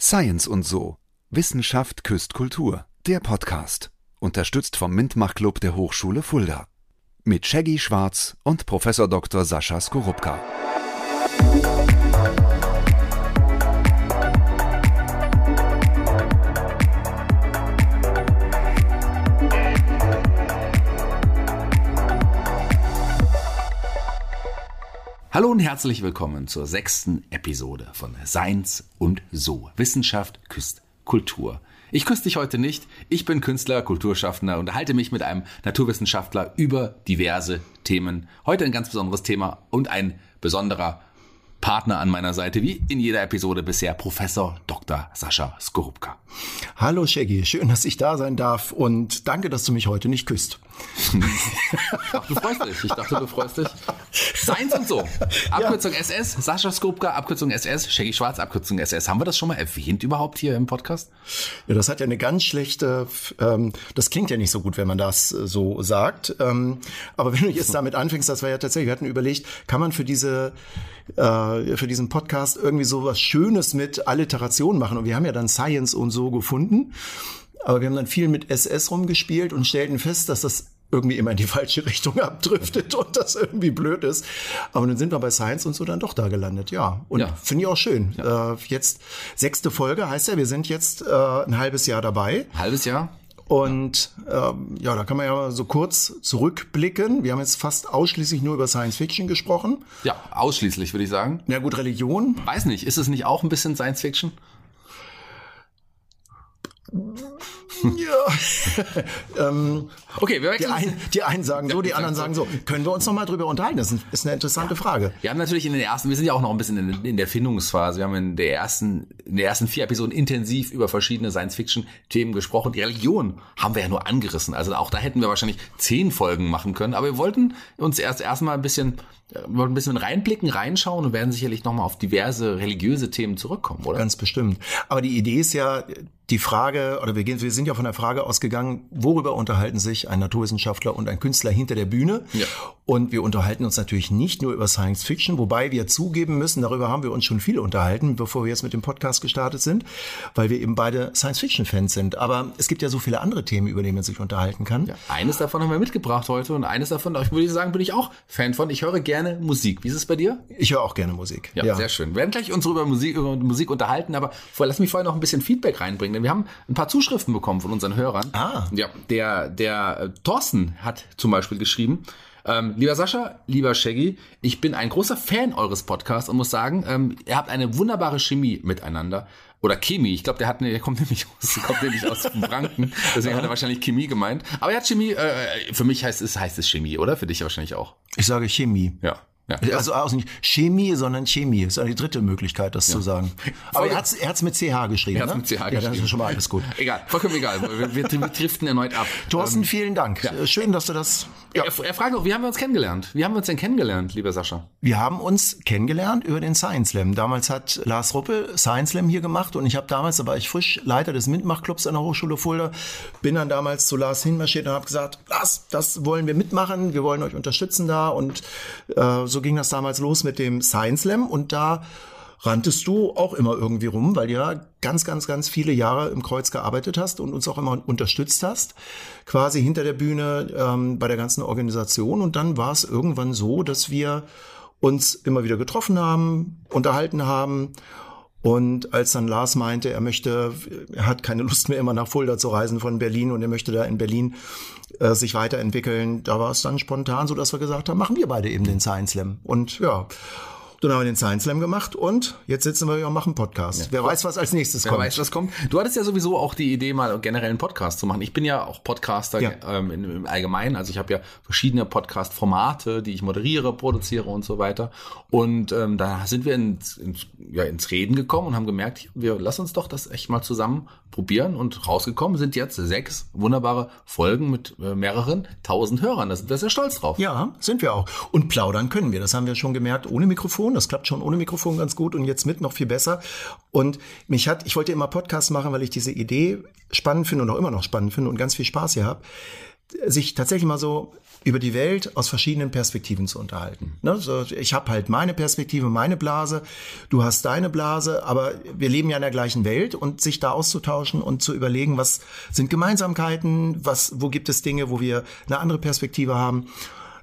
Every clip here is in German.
Science und so. Wissenschaft küsst Kultur. Der Podcast. Unterstützt vom Mintmach Club der Hochschule Fulda. Mit Shaggy Schwarz und Professor Dr. Sascha Skorupka. Hallo und herzlich willkommen zur sechsten Episode von Seins und So. Wissenschaft küsst Kultur. Ich küsse dich heute nicht. Ich bin Künstler, Kulturschaffender und halte mich mit einem Naturwissenschaftler über diverse Themen. Heute ein ganz besonderes Thema und ein besonderer Partner an meiner Seite, wie in jeder Episode bisher, Professor Dr. Sascha Skorupka. Hallo Shaggy, schön, dass ich da sein darf und danke, dass du mich heute nicht küsst. Ach, du freust dich. Ich dachte, du freust dich. Seins und so. Abkürzung ja. SS, Sascha Skorupka, Abkürzung SS, Shaggy Schwarz, Abkürzung SS. Haben wir das schon mal erwähnt überhaupt hier im Podcast? Ja, das hat ja eine ganz schlechte, ähm, das klingt ja nicht so gut, wenn man das äh, so sagt. Ähm, aber wenn du jetzt damit anfängst, das war ja tatsächlich, wir hatten überlegt, kann man für diese äh, für diesen Podcast irgendwie so was Schönes mit Alliteration machen. Und wir haben ja dann Science und so gefunden. Aber wir haben dann viel mit SS rumgespielt und stellten fest, dass das irgendwie immer in die falsche Richtung abdriftet und das irgendwie blöd ist. Aber dann sind wir bei Science und so dann doch da gelandet, ja. Und ja. finde ich auch schön. Ja. Äh, jetzt sechste Folge heißt ja, wir sind jetzt äh, ein halbes Jahr dabei. Halbes Jahr? Und ähm, ja, da kann man ja so kurz zurückblicken. Wir haben jetzt fast ausschließlich nur über Science Fiction gesprochen. Ja, ausschließlich würde ich sagen. Ja gut, Religion. Weiß nicht, ist es nicht auch ein bisschen Science Fiction? Ja. ähm, okay, wir die, ein, die einen sagen so, die anderen sagen so. Können wir uns noch mal drüber unterhalten? Das ist eine interessante ja. Frage. Wir haben natürlich in den ersten, wir sind ja auch noch ein bisschen in, in, der Findungsphase. Wir haben in der ersten, in der ersten vier Episoden intensiv über verschiedene Science-Fiction-Themen gesprochen. Die Religion haben wir ja nur angerissen. Also auch da hätten wir wahrscheinlich zehn Folgen machen können. Aber wir wollten uns erst erstmal ein bisschen wollen ein bisschen reinblicken, reinschauen und werden sicherlich nochmal auf diverse religiöse Themen zurückkommen, oder? Ganz bestimmt. Aber die Idee ist ja, die Frage, oder wir, gehen, wir sind ja von der Frage ausgegangen, worüber unterhalten sich ein Naturwissenschaftler und ein Künstler hinter der Bühne? Ja. Und wir unterhalten uns natürlich nicht nur über Science Fiction, wobei wir zugeben müssen, darüber haben wir uns schon viel unterhalten, bevor wir jetzt mit dem Podcast gestartet sind, weil wir eben beide Science Fiction Fans sind. Aber es gibt ja so viele andere Themen, über die man sich unterhalten kann. Ja, eines davon haben wir mitgebracht heute und eines davon, ich würde sagen, bin ich auch Fan von. Ich höre gerne Musik. Wie ist es bei dir? Ich höre auch gerne Musik. Ja, ja. sehr schön. Wir werden gleich uns über Musik, über Musik unterhalten, aber vor, lass mich vorher noch ein bisschen Feedback reinbringen wir haben ein paar Zuschriften bekommen von unseren Hörern. Ah. Ja, der, der äh, Thorsten hat zum Beispiel geschrieben, ähm, lieber Sascha, lieber Shaggy, ich bin ein großer Fan eures Podcasts und muss sagen, ähm, ihr habt eine wunderbare Chemie miteinander. Oder Chemie, ich glaube, der hat, der kommt nämlich aus, kommt nämlich aus Franken, deswegen hat er wahrscheinlich Chemie gemeint. Aber er hat Chemie, äh, für mich heißt es, heißt es Chemie, oder? Für dich wahrscheinlich auch. Ich sage Chemie. Ja. Ja. Also auch nicht Chemie, sondern Chemie. Das ist die dritte Möglichkeit, das ja. zu sagen. Aber er hat es mit CH geschrieben. Er hat ne? mit CH ja, geschrieben. Ja, dann ist schon mal alles gut. Egal, vollkommen egal. Wir, wir, wir driften erneut ab. Thorsten, ähm, vielen Dank. Ja. Schön, dass du das. Ja. Er, er fragt auch, wie haben wir uns kennengelernt? Wie haben wir uns denn kennengelernt, lieber Sascha? Wir haben uns kennengelernt über den Science Slam. Damals hat Lars Ruppel Science Slam hier gemacht und ich habe damals, da war ich frisch Leiter des Mintmach-Clubs an der Hochschule Fulda, bin dann damals zu Lars hinmarschiert und habe gesagt, Lars, das wollen wir mitmachen, wir wollen euch unterstützen da und äh, so ging das damals los mit dem Science Slam und da ranntest du auch immer irgendwie rum, weil du ja ganz, ganz, ganz viele Jahre im Kreuz gearbeitet hast und uns auch immer unterstützt hast, quasi hinter der Bühne ähm, bei der ganzen Organisation. Und dann war es irgendwann so, dass wir uns immer wieder getroffen haben, unterhalten haben. Und als dann Lars meinte, er möchte, er hat keine Lust mehr immer nach Fulda zu reisen von Berlin und er möchte da in Berlin äh, sich weiterentwickeln. Da war es dann spontan so, dass wir gesagt haben, machen wir beide eben den Science Slam. Und ja, dann haben wir den Science Slam gemacht und jetzt sitzen wir hier und machen Podcast. Ja. Wer weiß, was als nächstes Wer kommt. Wer weiß, was kommt. Du hattest ja sowieso auch die Idee, mal generell einen Podcast zu machen. Ich bin ja auch Podcaster ja. Ähm, im Allgemeinen. Also ich habe ja verschiedene Podcast-Formate, die ich moderiere, produziere und so weiter. Und ähm, da sind wir ins, ins, ja, ins Reden gekommen und haben gemerkt, wir lassen uns doch das echt mal zusammen probieren. Und rausgekommen sind jetzt sechs wunderbare Folgen mit äh, mehreren tausend Hörern. Da sind wir sehr stolz drauf. Ja, sind wir auch. Und plaudern können wir. Das haben wir schon gemerkt ohne Mikrofon. Mikrofon. Das klappt schon ohne Mikrofon ganz gut und jetzt mit noch viel besser. Und mich hat, ich wollte immer Podcasts machen, weil ich diese Idee spannend finde und auch immer noch spannend finde und ganz viel Spaß hier habe. sich tatsächlich mal so über die Welt aus verschiedenen Perspektiven zu unterhalten. Ne? Ich habe halt meine Perspektive, meine Blase, du hast deine Blase, aber wir leben ja in der gleichen Welt und sich da auszutauschen und zu überlegen, was sind Gemeinsamkeiten, was, wo gibt es Dinge, wo wir eine andere Perspektive haben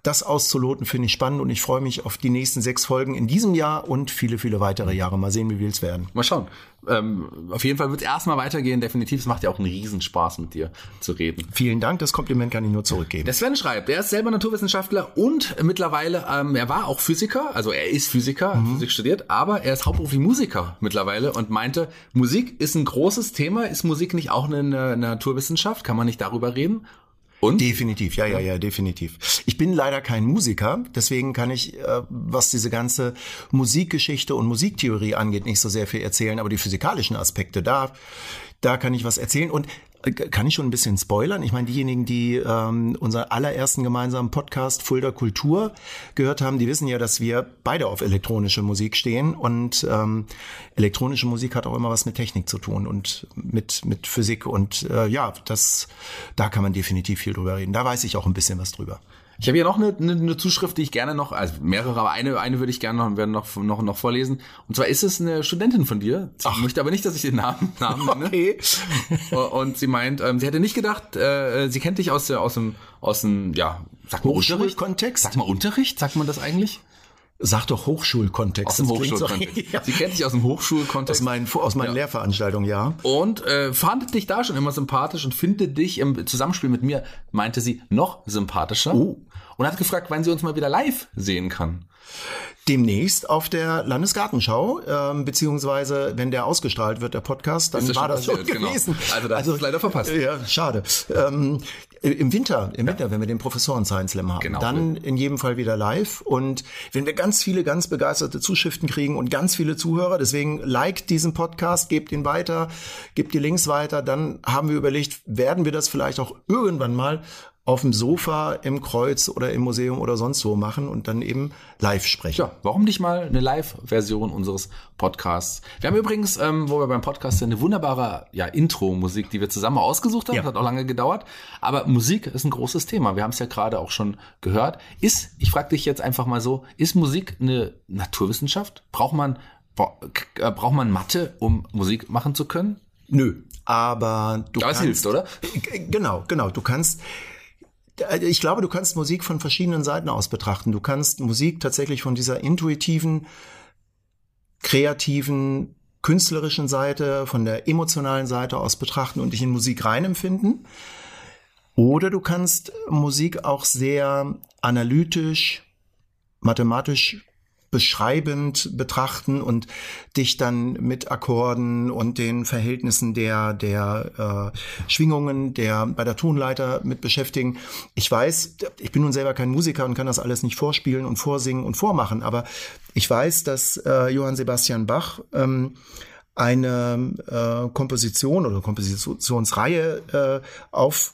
das auszuloten, finde ich spannend und ich freue mich auf die nächsten sechs Folgen in diesem Jahr und viele, viele weitere Jahre. Mal sehen, wie wir es werden. Mal schauen. Ähm, auf jeden Fall wird es erstmal weitergehen, definitiv. Es macht ja auch einen Riesenspaß, mit dir zu reden. Vielen Dank, das Kompliment kann ich nur zurückgeben. Der Sven schreibt, er ist selber Naturwissenschaftler und mittlerweile, ähm, er war auch Physiker, also er ist Physiker, mhm. Physik studiert, aber er ist hauptberuflich Musiker mittlerweile und meinte, Musik ist ein großes Thema. Ist Musik nicht auch eine, eine Naturwissenschaft? Kann man nicht darüber reden? Und? Definitiv, ja, ja, ja, definitiv. Ich bin leider kein Musiker, deswegen kann ich, äh, was diese ganze Musikgeschichte und Musiktheorie angeht, nicht so sehr viel erzählen, aber die physikalischen Aspekte, da, da kann ich was erzählen. Und kann ich schon ein bisschen spoilern? Ich meine, diejenigen, die ähm, unseren allerersten gemeinsamen Podcast Fulda Kultur gehört haben, die wissen ja, dass wir beide auf elektronische Musik stehen. Und ähm, elektronische Musik hat auch immer was mit Technik zu tun und mit, mit Physik. Und äh, ja, das, da kann man definitiv viel drüber reden. Da weiß ich auch ein bisschen was drüber. Ich habe hier noch eine, eine, eine Zuschrift, die ich gerne noch, also mehrere, aber eine, eine würde ich gerne noch, werden noch, noch, noch vorlesen. Und zwar ist es eine Studentin von dir. Sie Ach. möchte aber nicht, dass ich den Namen, Namen nenne. Okay. Und sie meint, ähm, sie hätte nicht gedacht, äh, sie kennt dich aus, aus dem, aus dem, ja, sag mal Unterricht. Kontext. Sag mal Unterricht, sagt man das eigentlich? Sag doch Hochschulkontext. Aus dem Hochschulkontext. ja. Sie kennt dich aus dem Hochschulkontext. Aus meinen, aus meinen ja. Lehrveranstaltungen, ja. Und äh, fand dich da schon immer sympathisch und findet dich im Zusammenspiel mit mir, meinte sie, noch sympathischer. Oh. Und hat gefragt, wann sie uns mal wieder live sehen kann. Demnächst auf der Landesgartenschau, ähm, beziehungsweise wenn der ausgestrahlt wird, der Podcast, dann war das passiert, so genau. gewesen. Genau. Also das also, ist leider verpasst. Ja, schade. Ähm, Im Winter, im Winter, wenn wir den Professoren Science Slam haben, genau. dann in jedem Fall wieder live. Und wenn wir ganz viele, ganz begeisterte Zuschriften kriegen und ganz viele Zuhörer, deswegen liked diesen Podcast, gebt ihn weiter, gebt die Links weiter, dann haben wir überlegt, werden wir das vielleicht auch irgendwann mal auf dem Sofa im Kreuz oder im Museum oder sonst wo machen und dann eben live sprechen. Ja, warum nicht mal eine Live-Version unseres Podcasts? Wir haben übrigens, ähm, wo wir beim Podcast sind, eine wunderbare ja, Intro-Musik, die wir zusammen ausgesucht haben. Ja. Das hat auch lange gedauert. Aber Musik ist ein großes Thema. Wir haben es ja gerade auch schon gehört. Ist, ich frage dich jetzt einfach mal so, ist Musik eine Naturwissenschaft? Braucht man, äh, braucht man Mathe, um Musik machen zu können? Nö, aber du aber kannst, es hilft, oder? Genau, genau. Du kannst ich glaube, du kannst Musik von verschiedenen Seiten aus betrachten. Du kannst Musik tatsächlich von dieser intuitiven, kreativen, künstlerischen Seite, von der emotionalen Seite aus betrachten und dich in Musik reinempfinden. Oder du kannst Musik auch sehr analytisch, mathematisch beschreibend betrachten und dich dann mit Akkorden und den Verhältnissen der, der äh, Schwingungen der bei der Tonleiter mit beschäftigen. Ich weiß, ich bin nun selber kein Musiker und kann das alles nicht vorspielen und vorsingen und vormachen, aber ich weiß, dass äh, Johann Sebastian Bach ähm, eine äh, Komposition oder Kompositionsreihe äh, auf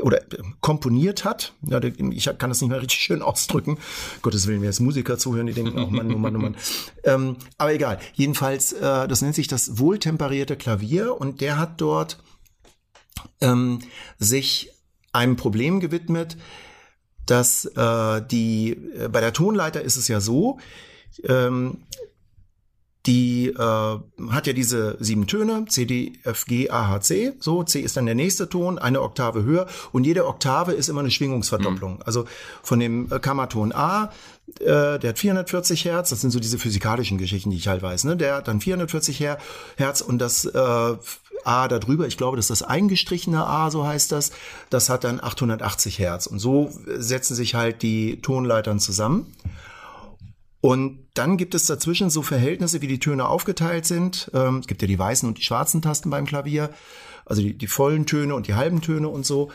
oder äh, komponiert hat. Ja, ich kann das nicht mehr richtig schön ausdrücken. Gottes Willen, wer jetzt Musiker zuhören, die denken, oh Mann, oh Mann, oh Mann. ähm, aber egal. Jedenfalls, äh, das nennt sich das wohltemperierte Klavier und der hat dort ähm, sich einem Problem gewidmet, dass äh, die äh, bei der Tonleiter ist es ja so, ähm, die äh, hat ja diese sieben Töne, C, D, F, G, A, H, C. So, C ist dann der nächste Ton, eine Oktave höher und jede Oktave ist immer eine Schwingungsverdopplung. Mhm. Also von dem äh, Kammerton A, äh, der hat 440 Hertz, das sind so diese physikalischen Geschichten, die ich halt weiß, ne? Der hat dann 440 Hertz und das äh, A da drüber, ich glaube, das ist das eingestrichene A, so heißt das, das hat dann 880 Hertz. Und so setzen sich halt die Tonleitern zusammen. Und dann gibt es dazwischen so Verhältnisse, wie die Töne aufgeteilt sind. Ähm, es gibt ja die weißen und die schwarzen Tasten beim Klavier, also die, die vollen Töne und die halben Töne und so.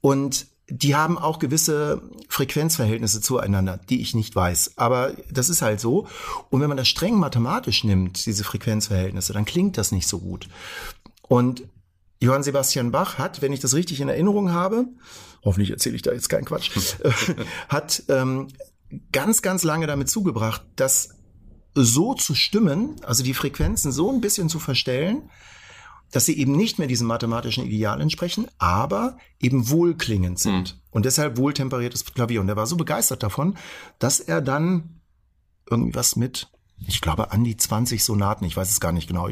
Und die haben auch gewisse Frequenzverhältnisse zueinander, die ich nicht weiß. Aber das ist halt so. Und wenn man das streng mathematisch nimmt, diese Frequenzverhältnisse, dann klingt das nicht so gut. Und Johann Sebastian Bach hat, wenn ich das richtig in Erinnerung habe, hoffentlich erzähle ich da jetzt keinen Quatsch, hat ähm, ganz, ganz lange damit zugebracht, das so zu stimmen, also die Frequenzen so ein bisschen zu verstellen, dass sie eben nicht mehr diesem mathematischen Ideal entsprechen, aber eben wohlklingend sind. Mhm. Und deshalb wohltemperiertes Klavier. Und er war so begeistert davon, dass er dann irgendwie was mit, ich glaube, an die 20 Sonaten, ich weiß es gar nicht genau,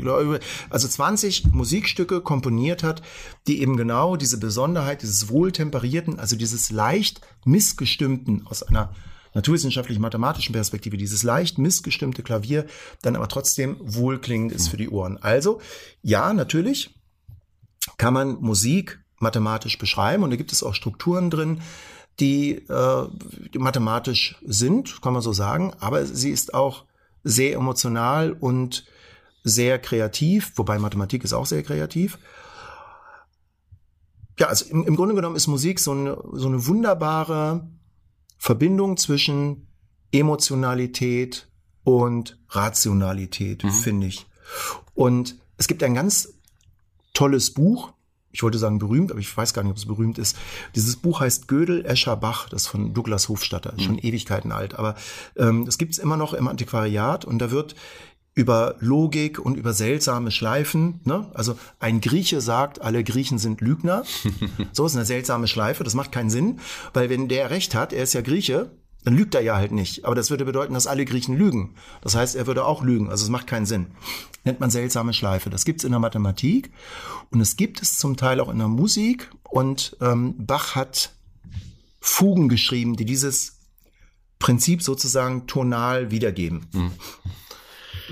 also 20 Musikstücke komponiert hat, die eben genau diese Besonderheit dieses wohltemperierten, also dieses leicht missgestimmten aus einer naturwissenschaftlich-mathematischen Perspektive dieses leicht missgestimmte Klavier dann aber trotzdem wohlklingend ist für die Ohren. Also ja, natürlich kann man Musik mathematisch beschreiben und da gibt es auch Strukturen drin, die, äh, die mathematisch sind, kann man so sagen, aber sie ist auch sehr emotional und sehr kreativ, wobei Mathematik ist auch sehr kreativ. Ja, also im, im Grunde genommen ist Musik so eine, so eine wunderbare Verbindung zwischen Emotionalität und Rationalität, mhm. finde ich. Und es gibt ein ganz tolles Buch, ich wollte sagen berühmt, aber ich weiß gar nicht, ob es berühmt ist. Dieses Buch heißt Gödel, Escher, Bach, das ist von Douglas Hofstadter, mhm. schon Ewigkeiten alt, aber ähm, das gibt es immer noch im Antiquariat und da wird über Logik und über seltsame Schleifen. Ne? Also ein Grieche sagt, alle Griechen sind Lügner. so ist eine seltsame Schleife. Das macht keinen Sinn, weil wenn der recht hat, er ist ja Grieche, dann lügt er ja halt nicht. Aber das würde bedeuten, dass alle Griechen lügen. Das heißt, er würde auch lügen. Also es macht keinen Sinn. Nennt man seltsame Schleife. Das gibt's in der Mathematik und es gibt es zum Teil auch in der Musik. Und ähm, Bach hat Fugen geschrieben, die dieses Prinzip sozusagen tonal wiedergeben. Mhm.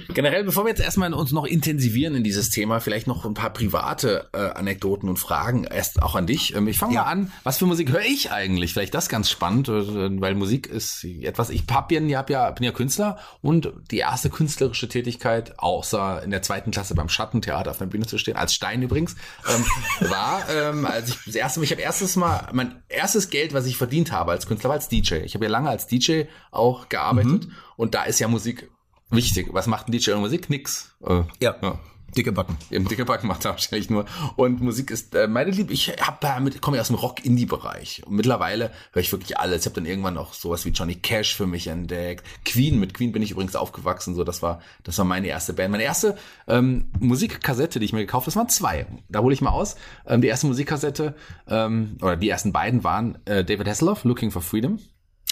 Generell, bevor wir jetzt erstmal uns noch intensivieren in dieses Thema, vielleicht noch ein paar private äh, Anekdoten und Fragen erst auch an dich. Ähm, ich fange ja. mal an, was für Musik höre ich eigentlich? Vielleicht das ganz spannend, äh, weil Musik ist etwas, ich hab ja, hab ja, bin ja Künstler und die erste künstlerische Tätigkeit, außer in der zweiten Klasse beim Schattentheater auf der Bühne zu stehen, als Stein übrigens, ähm, war, ähm, als ich das erste Mal, ich habe erstes Mal, mein erstes Geld, was ich verdient habe als Künstler, war als DJ. Ich habe ja lange als DJ auch gearbeitet mhm. und da ist ja Musik wichtig. Was macht ein DJ und Musik? Nix. Äh, ja. ja. Dicke Backen. Eben dicke Backen macht er wahrscheinlich nur. Und Musik ist äh, meine Liebe. Ich hab damit komme ja aus dem Rock-Indie-Bereich. Und mittlerweile höre ich wirklich alles. Ich habe dann irgendwann auch sowas wie Johnny Cash für mich entdeckt. Queen, mit Queen bin ich übrigens aufgewachsen. So, das war, das war meine erste Band. Meine erste ähm, Musikkassette, die ich mir gekauft habe, das waren zwei. Da hole ich mal aus. Ähm, die erste Musikkassette, ähm, oder die ersten beiden waren äh, David Hasselhoff, Looking for Freedom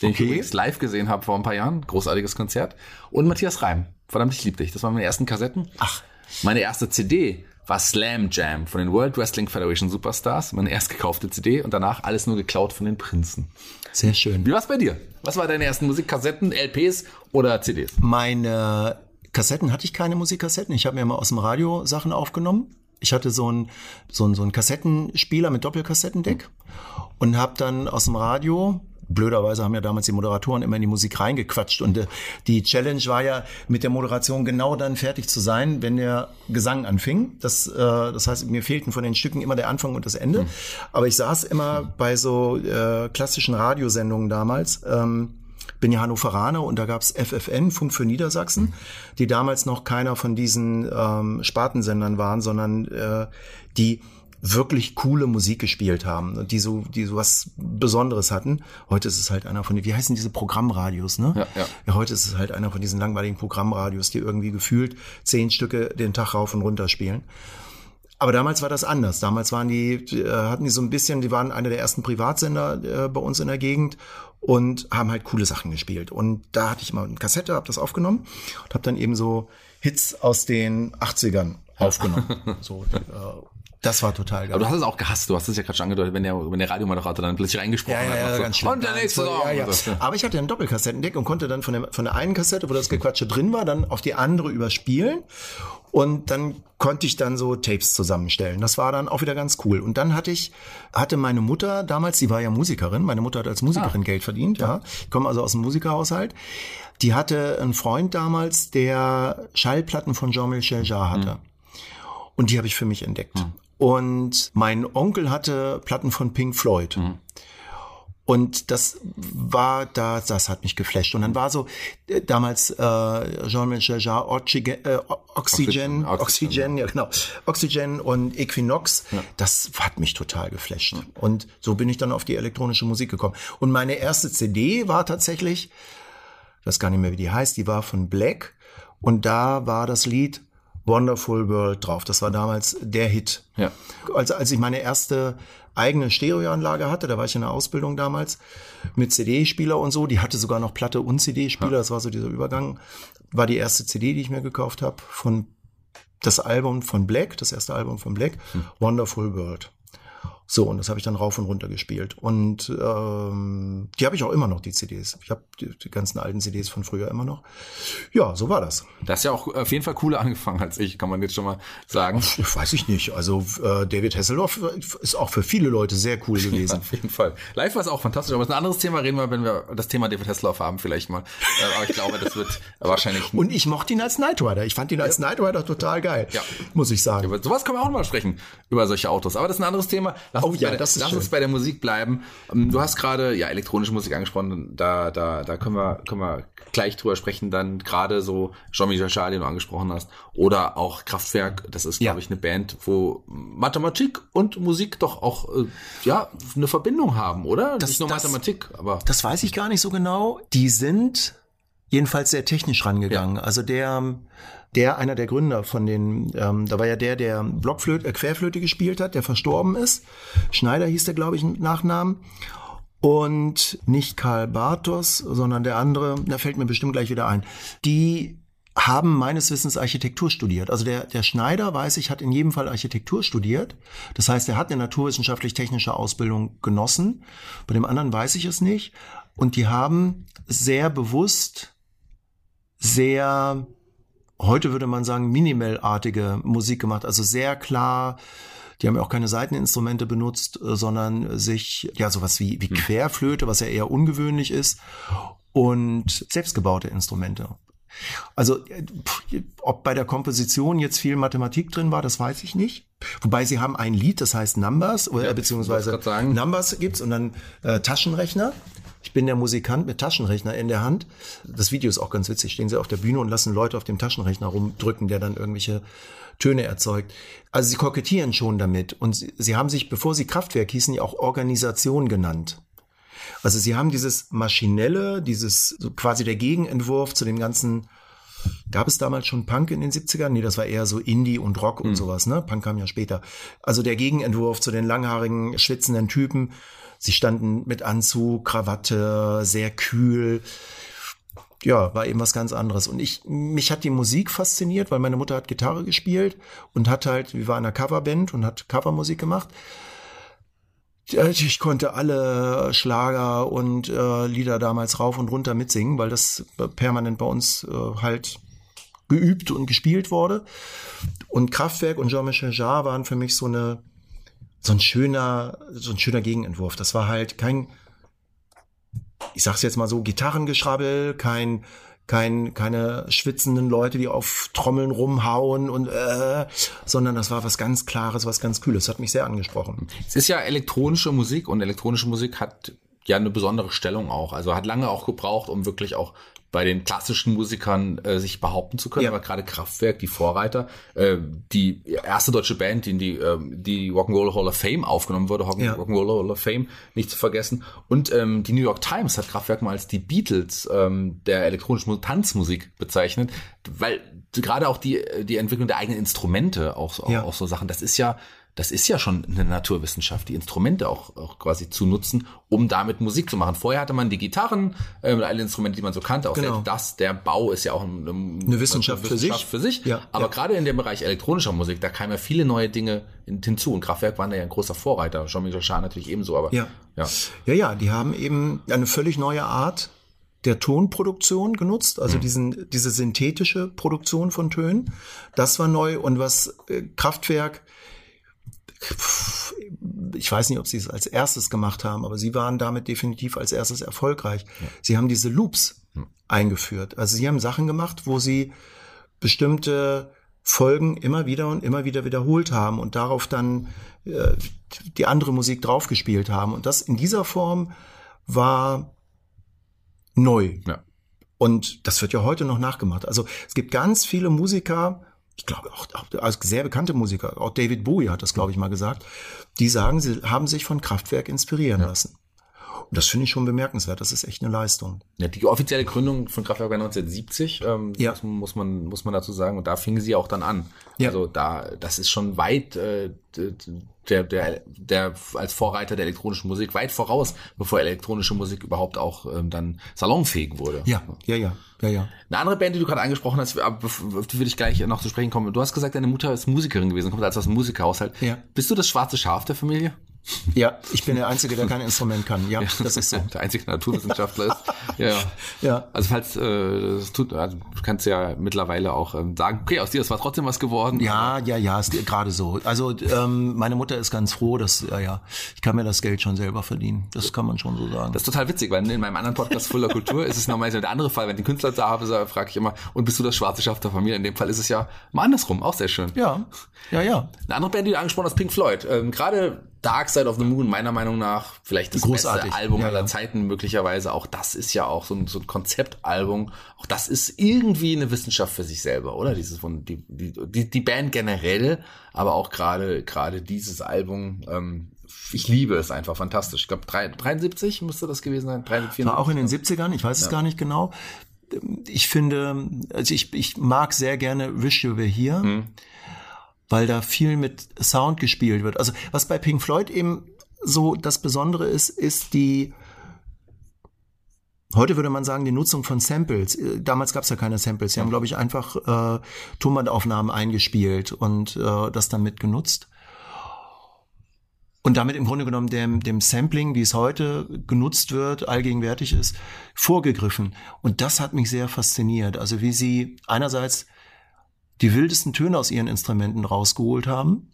den okay. ich übrigens live gesehen habe vor ein paar Jahren. Großartiges Konzert. Und Matthias Reim. Verdammt, ich lieb dich. Das waren meine ersten Kassetten. Ach. Meine erste CD war Slam Jam von den World Wrestling Federation Superstars. Meine erst gekaufte CD und danach alles nur geklaut von den Prinzen. Sehr schön. Wie war's bei dir? Was war deine ersten Musikkassetten, LPs oder CDs? Meine Kassetten hatte ich keine Musikkassetten. Ich habe mir mal aus dem Radio Sachen aufgenommen. Ich hatte so einen so einen, so einen Kassettenspieler mit Doppelkassettendeck und habe dann aus dem Radio blöderweise haben ja damals die Moderatoren immer in die Musik reingequatscht und äh, die Challenge war ja mit der Moderation genau dann fertig zu sein, wenn der Gesang anfing. Das, äh, das heißt, mir fehlten von den Stücken immer der Anfang und das Ende. Mhm. Aber ich saß immer bei so äh, klassischen Radiosendungen damals. Ähm, bin ja Hannoveraner und da gab's FFN, Funk für Niedersachsen, die damals noch keiner von diesen ähm, Spartensendern waren, sondern äh, die wirklich coole Musik gespielt haben und die so, die so was Besonderes hatten. Heute ist es halt einer von den, wie heißen diese Programmradios, ne? Ja, ja. ja, heute ist es halt einer von diesen langweiligen Programmradios, die irgendwie gefühlt zehn Stücke den Tag rauf und runter spielen. Aber damals war das anders. Damals waren die, die äh, hatten die so ein bisschen, die waren einer der ersten Privatsender äh, bei uns in der Gegend und haben halt coole Sachen gespielt. Und da hatte ich mal eine Kassette, habe das aufgenommen und habe dann eben so Hits aus den 80ern aufgenommen. so, die, äh, das war total geil. Aber du hast es auch gehasst. Du hast es ja gerade schon angedeutet, wenn der, wenn der Radiomoderator dann plötzlich reingesprochen ja, ja, hat. Ja, ganz schlimm. Und der nächste Song. Ja, ja. Aber ich hatte ein Doppelkassettendeck und konnte dann von der, von der einen Kassette, wo das Gequatsche drin war, dann auf die andere überspielen. Und dann konnte ich dann so Tapes zusammenstellen. Das war dann auch wieder ganz cool. Und dann hatte ich, hatte meine Mutter damals, die war ja Musikerin, meine Mutter hat als Musikerin ah. Geld verdient, ja. Ich komme also aus dem Musikerhaushalt. Die hatte einen Freund damals, der Schallplatten von Jean-Michel Jarre hatte. Mhm. Und die habe ich für mich entdeckt. Mhm. Und mein Onkel hatte Platten von Pink Floyd. Mhm. Und das war da, das hat mich geflasht. Und dann war so äh, damals äh, Jean-Michel Jarre Oxygen, äh, Oxygen, Oxygen, Oxygen, ja genau, Oxygen und Equinox. Ja. Das hat mich total geflasht. Mhm. Und so bin ich dann auf die elektronische Musik gekommen. Und meine erste CD war tatsächlich, ich weiß gar nicht mehr, wie die heißt, die war von Black. Und da war das Lied Wonderful World drauf. Das war damals der Hit. Ja. Also als ich meine erste eigene Stereoanlage hatte, da war ich in der Ausbildung damals mit CD-Spieler und so, die hatte sogar noch Platte und CD-Spieler, ja. das war so dieser Übergang, war die erste CD, die ich mir gekauft habe von das Album von Black, das erste Album von Black, hm. Wonderful World. So, und das habe ich dann rauf und runter gespielt. Und ähm, die habe ich auch immer noch, die CDs. Ich habe die, die, ganzen alten CDs von früher immer noch. Ja, so war das. Das ist ja auch auf jeden Fall cooler angefangen als ich, kann man jetzt schon mal sagen. Ach, weiß ich nicht. Also äh, David Hasselhoff ist auch für viele Leute sehr cool gewesen. Ja, auf jeden Fall. Live war es auch fantastisch, aber es ist ein anderes Thema. Reden wir, wenn wir das Thema David Hasselhoff haben, vielleicht mal. Äh, aber ich glaube, das wird wahrscheinlich. Und ich mochte ihn als Knight Rider. Ich fand ihn als ja. Knight Rider total geil. Ja. Muss ich sagen. Über sowas können wir auch mal sprechen, über solche Autos. Aber das ist ein anderes Thema. Lass oh ja, der, das Lass uns bei der Musik bleiben. Ähm, du hast gerade ja elektronische Musik angesprochen. Da, da, da können wir, können wir gleich drüber sprechen. Dann gerade so Jean-Michel Jarre, den du angesprochen hast, oder auch Kraftwerk. Das ist, ja. glaube ich, eine Band, wo Mathematik und Musik doch auch äh, ja eine Verbindung haben, oder? Das, Nicht nur das, Mathematik, aber das weiß ich gar nicht so genau. Die sind jedenfalls sehr technisch rangegangen. Ja. Also der der einer der Gründer von den, ähm, da war ja der, der Blockflöte, äh, Querflöte gespielt hat, der verstorben ist. Schneider hieß der, glaube ich, mit Nachnamen. Und nicht Karl Bartos, sondern der andere, da fällt mir bestimmt gleich wieder ein. Die haben meines Wissens Architektur studiert. Also der, der Schneider, weiß ich, hat in jedem Fall Architektur studiert. Das heißt, er hat eine naturwissenschaftlich-technische Ausbildung genossen. Bei dem anderen weiß ich es nicht. Und die haben sehr bewusst, sehr heute würde man sagen, minimalartige Musik gemacht, also sehr klar. Die haben ja auch keine Seiteninstrumente benutzt, äh, sondern sich, ja, sowas wie, wie hm. Querflöte, was ja eher ungewöhnlich ist, und selbstgebaute Instrumente. Also, äh, ob bei der Komposition jetzt viel Mathematik drin war, das weiß ich nicht. Wobei sie haben ein Lied, das heißt Numbers, oder ja, beziehungsweise Numbers gibt's und dann äh, Taschenrechner. Ich bin der Musikant mit Taschenrechner in der Hand. Das Video ist auch ganz witzig. Stehen sie auf der Bühne und lassen Leute auf dem Taschenrechner rumdrücken, der dann irgendwelche Töne erzeugt. Also sie kokettieren schon damit. Und sie, sie haben sich, bevor sie Kraftwerk hießen, ja auch Organisation genannt. Also sie haben dieses maschinelle, dieses so quasi der Gegenentwurf zu dem ganzen Gab es damals schon Punk in den 70ern? Nee, das war eher so Indie und Rock und mhm. sowas, ne? Punk kam ja später. Also der Gegenentwurf zu den langhaarigen, schwitzenden Typen. Sie standen mit Anzug, Krawatte, sehr kühl. Ja, war eben was ganz anderes. Und ich, mich hat die Musik fasziniert, weil meine Mutter hat Gitarre gespielt und hat halt, wir waren in einer Coverband und hat Covermusik gemacht. Ich konnte alle Schlager und äh, Lieder damals rauf und runter mitsingen, weil das permanent bei uns äh, halt geübt und gespielt wurde. Und Kraftwerk und Jean-Michel Jarre waren für mich so eine so ein schöner, so ein schöner Gegenentwurf. Das war halt kein, ich sag's jetzt mal so, Gitarrengeschrabbel, kein, kein, keine schwitzenden Leute, die auf Trommeln rumhauen und äh, sondern das war was ganz Klares, was ganz Kühles. Das hat mich sehr angesprochen. Es ist ja elektronische Musik und elektronische Musik hat ja eine besondere Stellung auch. Also hat lange auch gebraucht, um wirklich auch bei den klassischen Musikern äh, sich behaupten zu können, ja. aber gerade Kraftwerk, die Vorreiter, äh, die erste deutsche Band, die in die, äh, die Rock'n'Roll Hall of Fame aufgenommen wurde, Rock ja. Rock'n'Roll Hall of Fame, nicht zu vergessen. Und ähm, die New York Times hat Kraftwerk mal als die Beatles ähm, der elektronischen Tanzmusik bezeichnet, weil gerade auch die, die Entwicklung der eigenen Instrumente, auch, ja. auch so Sachen, das ist ja das ist ja schon eine Naturwissenschaft, die Instrumente auch, auch quasi zu nutzen, um damit Musik zu machen. Vorher hatte man die Gitarren, äh, alle Instrumente, die man so kannte, auch genau. das, der Bau ist ja auch eine, eine Wissenschaft, eine Wissenschaft für sich. Für sich. Ja, Aber ja. gerade in dem Bereich elektronischer Musik, da kamen ja viele neue Dinge hinzu. Und Kraftwerk waren da ja ein großer Vorreiter. Jean-Michel Jarre natürlich ebenso, aber ja. ja. Ja, ja, die haben eben eine völlig neue Art der Tonproduktion genutzt, also mhm. diesen, diese synthetische Produktion von Tönen. Das war neu und was äh, Kraftwerk ich weiß nicht, ob sie es als erstes gemacht haben, aber sie waren damit definitiv als erstes erfolgreich. Ja. Sie haben diese Loops ja. eingeführt. Also sie haben Sachen gemacht, wo sie bestimmte Folgen immer wieder und immer wieder wiederholt haben und darauf dann äh, die andere Musik draufgespielt haben. Und das in dieser Form war neu. Ja. Und das wird ja heute noch nachgemacht. Also es gibt ganz viele Musiker, ich glaube auch, auch sehr bekannte Musiker, auch David Bowie hat das, glaube ich, mal gesagt, die sagen, sie haben sich von Kraftwerk inspirieren ja. lassen. Und das finde ich schon bemerkenswert. Das ist echt eine Leistung. Ja, die offizielle Gründung von Kraftwerk war 1970, ähm, Ja. muss man muss man dazu sagen. Und da fingen sie auch dann an. Ja. Also da, das ist schon weit äh, der der der als Vorreiter der elektronischen Musik weit voraus, bevor elektronische Musik überhaupt auch ähm, dann salonfähig wurde. Ja, ja, ja, ja, ja. Eine andere Band, die du gerade angesprochen hast, auf die würde ich gleich noch zu sprechen kommen. Du hast gesagt, deine Mutter ist Musikerin gewesen, kommt also aus einem Musikerhaushalt. Ja. Bist du das schwarze Schaf der Familie? Ja, ich bin der Einzige, der kein Instrument kann. Ja, das ist so. Der einzige Naturwissenschaftler ist. Ja, ja. Ja. Also falls äh, das tut, also du kannst ja mittlerweile auch ähm, sagen, okay, aus dir ist war trotzdem was geworden. Ja, ja, ja, ist gerade so. Also ähm, meine Mutter ist ganz froh, dass, ja, ja, ich kann mir das Geld schon selber verdienen. Das kann man schon so sagen. Das ist total witzig, weil in meinem anderen Podcast Fuller Kultur ist es normalerweise der andere Fall. Wenn den Künstler da habe, so frage ich immer, und bist du das schwarze Schaf der Familie? In dem Fall ist es ja mal andersrum, auch sehr schön. ja, ja, ja. Eine andere Band, die du angesprochen hast, Pink Floyd. Ähm, Gerade Dark Side of the Moon, meiner Meinung nach, vielleicht das Großartig. beste Album Ja, aller ja. Zeiten möglicherweise. Auch das ist ja auch so ein, so ein Konzeptalbum. Auch das ist irgendwie eine Wissenschaft für sich selber, oder? Dieses von die, die, die, Band generell, aber auch gerade gerade dieses Album. Ähm, ich liebe es einfach fantastisch. Ich glaube, 73 müsste das gewesen sein. 73, War auch in den 70ern, ich weiß es gar nicht genau. Ich finde, also ich, ich mag sehr gerne Wish You Were Here, weil da viel mit Sound gespielt wird. Also was bei Pink Floyd eben so das Besondere ist, ist die, heute würde man sagen, die Nutzung von Samples. Äh, Damals gab es ja keine Samples. Sie haben, glaube ich, einfach äh, Tonbandaufnahmen eingespielt und äh, das dann mitgenutzt. Und damit im Grunde genommen dem, dem Sampling, wie es heute genutzt wird, allgegenwärtig ist, vorgegriffen. Und das hat mich sehr fasziniert. Also wie sie einerseits die wildesten Töne aus ihren Instrumenten rausgeholt haben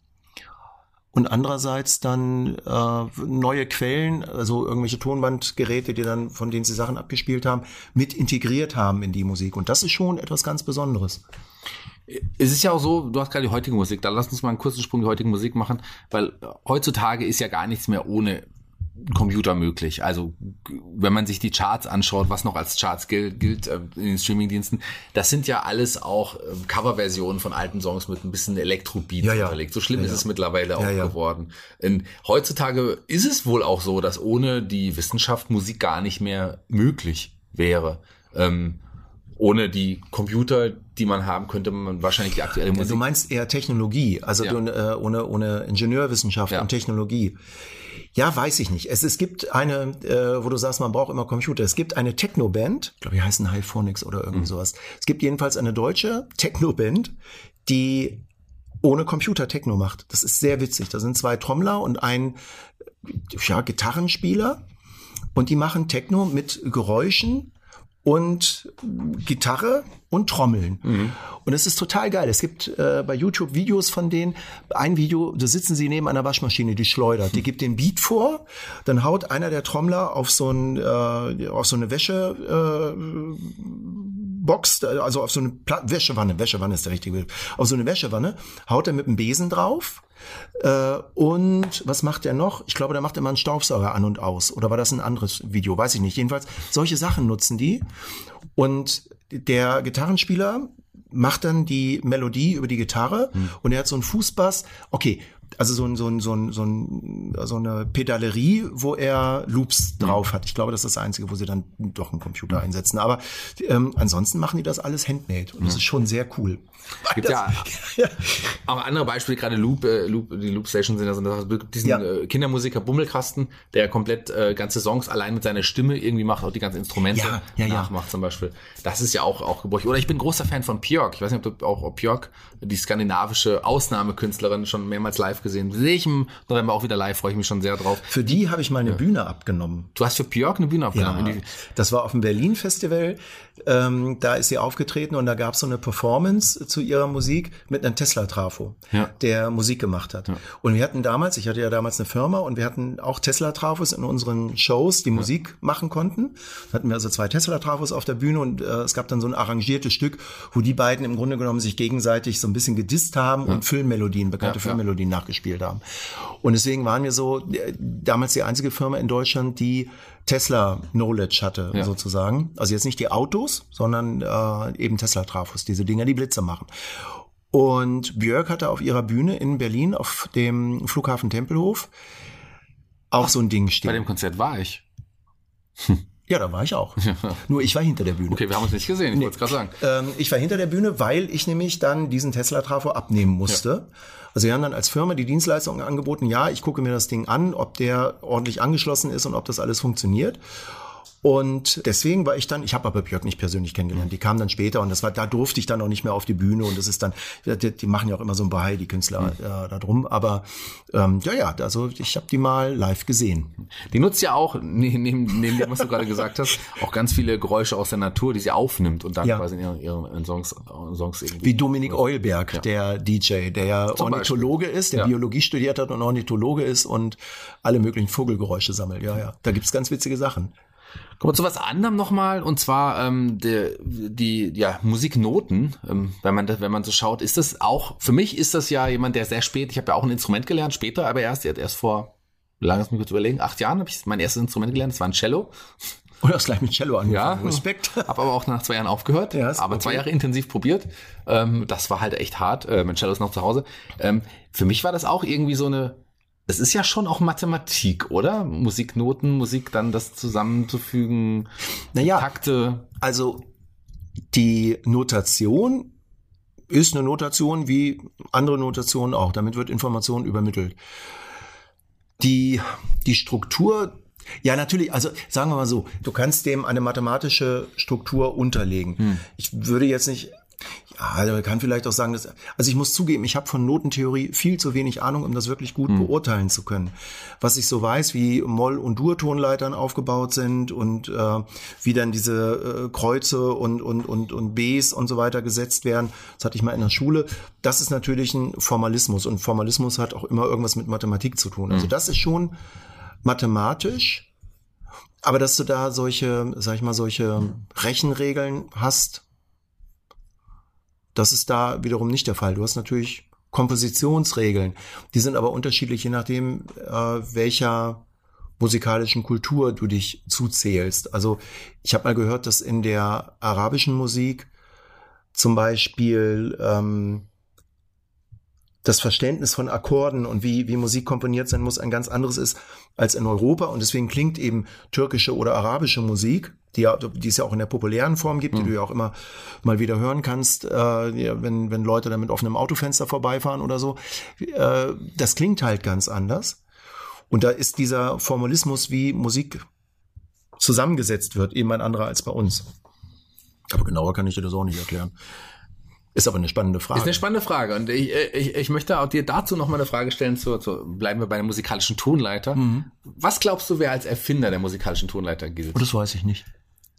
und andererseits dann äh, neue Quellen, also irgendwelche Tonbandgeräte, die dann, von denen sie Sachen abgespielt haben, mit integriert haben in die Musik. Und das ist schon etwas ganz Besonderes. Es ist ja auch so, du hast gerade die heutige Musik, da lass uns mal einen kurzen Sprung die heutige Musik machen, weil heutzutage ist ja gar nichts mehr ohne Computer möglich. Also wenn man sich die Charts anschaut, was noch als Charts gilt, gilt äh, in den Streamingdiensten, das sind ja alles auch ähm, Coverversionen von alten Songs mit ein bisschen Elektrobeat Ja, ja. unterlegt. So schlimm Ja, ist es mittlerweile auch geworden. Und heutzutage ist es wohl auch so, dass ohne die Wissenschaft Musik gar nicht mehr möglich wäre. Ähm, ohne die Computer, die man haben, könnte man wahrscheinlich die aktuelle Musik Du meinst eher Technologie, also Ja. äh, ohne, ohne Ingenieurwissenschaft Ja. und Technologie. Ja, weiß ich nicht. Es, es gibt eine, äh, wo du sagst, man braucht immer Computer. Es gibt eine Techno-Band, ich glaube, die heißen Hyphonics oder irgendwie sowas. Es gibt jedenfalls eine deutsche Techno-Band, die ohne Computer Techno macht. Das ist sehr witzig. Da sind zwei Trommler und ein ja, Gitarrenspieler und die machen Techno mit Geräuschen und Gitarre und Trommeln. Und es ist total geil. Es gibt äh, bei YouTube Videos von denen. Ein Video, da sitzen sie neben einer Waschmaschine, die schleudert. Die gibt den Beat vor, dann haut einer der Trommler auf so, ein, äh, auf so eine Wäsche. Äh, Box, also auf so eine Pla Wäschewanne, Wäschewanne ist der richtige Begriff, auf so eine Wäschewanne, haut er mit dem Besen drauf äh, und was macht er noch? Ich glaube, da macht er mal einen Staubsauger an und aus. Oder war das ein anderes Video? Weiß ich nicht. Jedenfalls, solche Sachen nutzen die. Und der Gitarrenspieler macht dann die Melodie über die Gitarre und er hat so einen Fußbass. Okay, also so ein, so ein, so ein, so ein, so eine Pedalerie, wo er Loops drauf hat. Ich glaube, das ist das Einzige, wo sie dann doch einen Computer einsetzen. Aber ähm, ansonsten machen die das alles handmade und das ist schon sehr cool. gibt ja auch andere Beispiele, gerade Loop, äh, Loop, die Loop Stations sind ja so eine Sache. Es gibt diesen Ja. äh, Kindermusiker Bummelkasten, der komplett äh, ganze Songs allein mit seiner Stimme irgendwie macht, auch die ganzen Instrumente Ja, ja, ja. nachmacht zum Beispiel. Das ist ja auch, auch gebräuchlich. Oder ich bin großer Fan von Björk. Ich weiß nicht, ob du auch ob Björk, die skandinavische Ausnahmekünstlerin, schon mehrmals live gesehen. Sehe ich im November auch wieder live, freue ich mich schon sehr drauf. Für die habe ich mal eine Bühne abgenommen. Du hast für Björk eine Bühne aufgenommen. Ja, das war auf dem Berlin Festival. Ähm, da ist sie aufgetreten und da gab es so eine Performance zu ihrer Musik mit einem Tesla-Trafo, Ja. der Musik gemacht hat. Und wir hatten damals, ich hatte ja damals eine Firma und wir hatten auch Tesla-Trafos in unseren Shows, die Musik machen konnten. Da hatten wir also zwei Tesla-Trafos auf der Bühne und äh, es gab dann so ein arrangiertes Stück, wo die beiden im Grunde genommen sich gegenseitig so ein bisschen gedisst haben und Filmmelodien, bekannte Ja, ja. Filmmelodien nachgespielt haben. Und deswegen waren wir so äh, damals die einzige Firma in Deutschland, die Tesla Knowledge hatte, Ja. sozusagen. Also jetzt nicht die Autos, sondern äh, eben Tesla Trafos, diese Dinger, die Blitze machen. Und Björk hatte auf ihrer Bühne in Berlin auf dem Flughafen Tempelhof auch so ein Ding Bei stehen. dem Konzert war ich. Ja, da war ich auch. Nur ich war hinter der Bühne. Okay, wir haben uns nicht gesehen, ich nee. wollte es gerade sagen. Ähm, ich war hinter der Bühne, weil ich nämlich dann diesen Tesla-Trafo abnehmen musste. Ja. Also wir haben dann als Firma die Dienstleistung angeboten, ja, ich gucke mir das Ding an, ob der ordentlich angeschlossen ist und ob das alles funktioniert. Und deswegen war ich dann, ich habe aber Björk nicht persönlich kennengelernt, die kam dann später und das war, da durfte ich dann auch nicht mehr auf die Bühne und das ist dann, die, die machen ja auch immer so ein Bahai, die Künstler mhm. äh, da drum, aber ähm, ja, ja, also ich habe die mal live gesehen. Die nutzt ja auch, neben, neben dem, was du gerade gesagt hast, auch ganz viele Geräusche aus der Natur, die sie aufnimmt und dann ja. quasi in ihren, ihren Songs, Songs irgendwie. Wie Dominik Eulberg, ja. der DJ, der ja Zum Ornithologe Beispiel. ist, der ja. Biologie studiert hat und Ornithologe ist und alle möglichen Vogelgeräusche sammelt. Ja, ja. Da gibt's ganz witzige Sachen. Kommen wir zu was anderem nochmal, und zwar ähm, die, die ja, Musiknoten. Ähm, wenn, man wenn man so schaut, ist das auch, für mich ist das ja jemand, der sehr spät, ich habe ja auch ein Instrument gelernt, später aber erst, erst vor, lass mich kurz überlegen, acht Jahren habe ich mein erstes Instrument gelernt, das war ein Cello. Oder hast gleich mit Cello angefangen. Ja, Respekt. Habe aber auch nach zwei Jahren aufgehört. Ja, aber okay. zwei Jahre intensiv probiert. Ähm, das war halt echt hart. Äh, mein Cello ist noch zu Hause. Ähm, für mich war das auch irgendwie so eine es ist ja schon auch Mathematik, oder? Musiknoten, Musik dann das zusammenzufügen, naja, Takte. Also die Notation ist eine Notation wie andere Notationen auch. Damit wird Information übermittelt. Die, die Struktur, ja natürlich, also sagen wir mal so, du kannst dem eine mathematische Struktur unterlegen. Hm. Ich würde jetzt nicht also man kann vielleicht auch sagen, dass, also ich muss zugeben, ich habe von Notentheorie viel zu wenig Ahnung, um das wirklich gut mhm. beurteilen zu können. Was ich so weiß, wie Moll- und Dur-Tonleitern aufgebaut sind und äh, wie dann diese äh, Kreuze und, und, und, und Bs und so weiter gesetzt werden, das hatte ich mal in der Schule, das ist natürlich ein Formalismus und Formalismus hat auch immer irgendwas mit Mathematik zu tun. Also mhm. das ist schon mathematisch, aber dass du da solche, sag ich mal, solche Rechenregeln hast, das ist da wiederum nicht der Fall. Du hast natürlich Kompositionsregeln. Die sind aber unterschiedlich, je nachdem, äh, welcher musikalischen Kultur du dich zuzählst. Also ich habe mal gehört, dass in der arabischen Musik zum Beispiel ähm, das Verständnis von Akkorden und wie, wie Musik komponiert sein muss ein ganz anderes ist als in Europa. Und deswegen klingt eben türkische oder arabische Musik, die, ja, die es ja auch in der populären Form gibt, mhm. die du ja auch immer mal wieder hören kannst, äh, wenn, wenn Leute damit auf einem Autofenster vorbeifahren oder so. Äh, das klingt halt ganz anders. Und da ist dieser Formalismus, wie Musik zusammengesetzt wird, eben ein anderer als bei uns. Aber genauer kann ich dir das auch nicht erklären. Ist aber eine spannende Frage. Ist eine spannende Frage. Und ich, ich, ich möchte auch dir dazu noch mal eine Frage stellen, zu, zu bleiben wir bei der musikalischen Tonleiter. Mhm. Was glaubst du, wer als Erfinder der musikalischen Tonleiter gilt? Oh, das weiß ich nicht.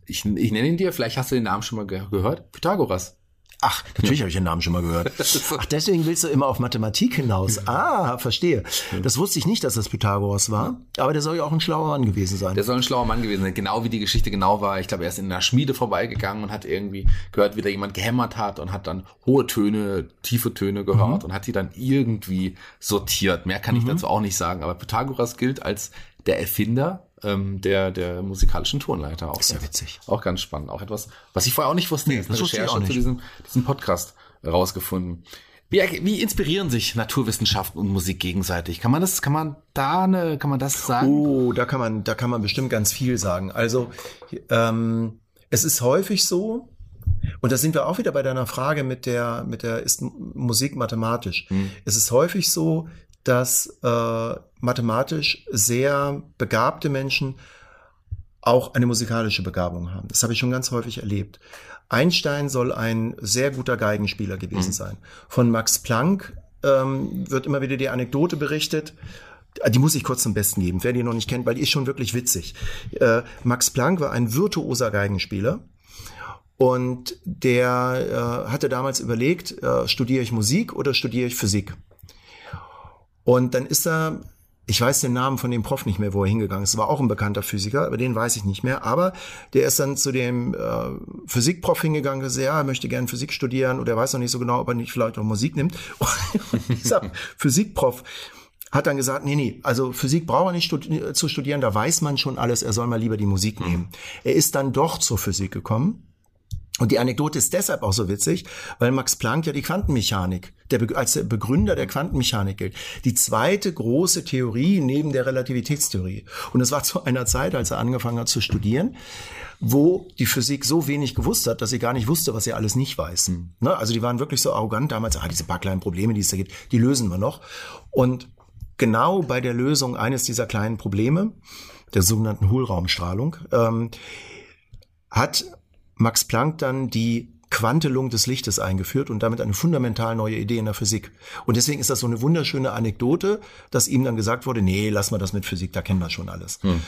Ich, ich nenne ihn dir, vielleicht hast du den Namen schon mal gehört. Pythagoras. Ach, natürlich habe ich den Namen schon mal gehört. Ach, deswegen willst du immer auf Mathematik hinaus. Ah, verstehe. Das wusste ich nicht, dass das Pythagoras war. Aber der soll ja auch ein schlauer Mann gewesen sein. Der soll ein schlauer Mann gewesen sein. Genau wie die Geschichte genau war. Ich glaube, er ist in einer Schmiede vorbeigegangen und hat irgendwie gehört, wie da jemand gehämmert hat und hat dann hohe Töne, tiefe Töne gehört mhm. und hat die dann irgendwie sortiert. Mehr kann ich mhm. dazu auch nicht sagen. Aber Pythagoras gilt als der Erfinder ähm, der, der musikalischen Tonleiter. Auch ja witzig. Auch ganz spannend. Auch etwas, was ich vorher auch nicht wusste. Nee, das ist eine Recherche zu diesem, diesem Podcast rausgefunden. Wie, wie inspirieren sich Naturwissenschaften und Musik gegenseitig? Kann man das, kann man da eine, kann man das sagen? Oh, da kann man, da kann man bestimmt ganz viel sagen. Also ähm, es ist häufig so, und da sind wir auch wieder bei deiner Frage mit der, mit der ist Musik mathematisch. Hm. Es ist häufig so, dass äh, mathematisch sehr begabte Menschen auch eine musikalische Begabung haben. Das habe ich schon ganz häufig erlebt. Einstein soll ein sehr guter Geigenspieler gewesen mhm. sein. Von Max Planck ähm, wird immer wieder die Anekdote berichtet. Die muss ich kurz zum Besten geben, wer die noch nicht kennt, weil die ist schon wirklich witzig. Äh, Max Planck war ein virtuoser Geigenspieler. Und der äh, hatte damals überlegt, äh, studiere ich Musik oder studiere ich Physik? Und dann ist er, ich weiß den Namen von dem Prof nicht mehr, wo er hingegangen ist. War auch ein bekannter Physiker, aber den weiß ich nicht mehr. Aber der ist dann zu dem äh, Physikprof hingegangen, gesagt, ja, er möchte gerne Physik studieren und er weiß noch nicht so genau, ob er nicht vielleicht auch Musik nimmt. Und dieser Physikprof hat dann gesagt, nee, nee, also Physik braucht er nicht studi zu studieren, da weiß man schon alles, er soll mal lieber die Musik nehmen. Er ist dann doch zur Physik gekommen. Und die Anekdote ist deshalb auch so witzig, weil Max Planck ja die Quantenmechanik der, als der Begründer der Quantenmechanik gilt. Die zweite große Theorie neben der Relativitätstheorie. Und es war zu einer Zeit, als er angefangen hat zu studieren, wo die Physik so wenig gewusst hat, dass sie gar nicht wusste, was sie alles nicht weiß. Mhm. Ne? Also die waren wirklich so arrogant damals, ah, diese paar kleinen Probleme, die es da gibt, die lösen wir noch. Und genau bei der Lösung eines dieser kleinen Probleme, der sogenannten Hohlraumstrahlung, ähm, hat Max Planck dann die Quantelung des Lichtes eingeführt und damit eine fundamental neue Idee in der Physik. Und deswegen ist das so eine wunderschöne Anekdote, dass ihm dann gesagt wurde, nee, lass mal das mit Physik, da kennen wir schon alles. Hm.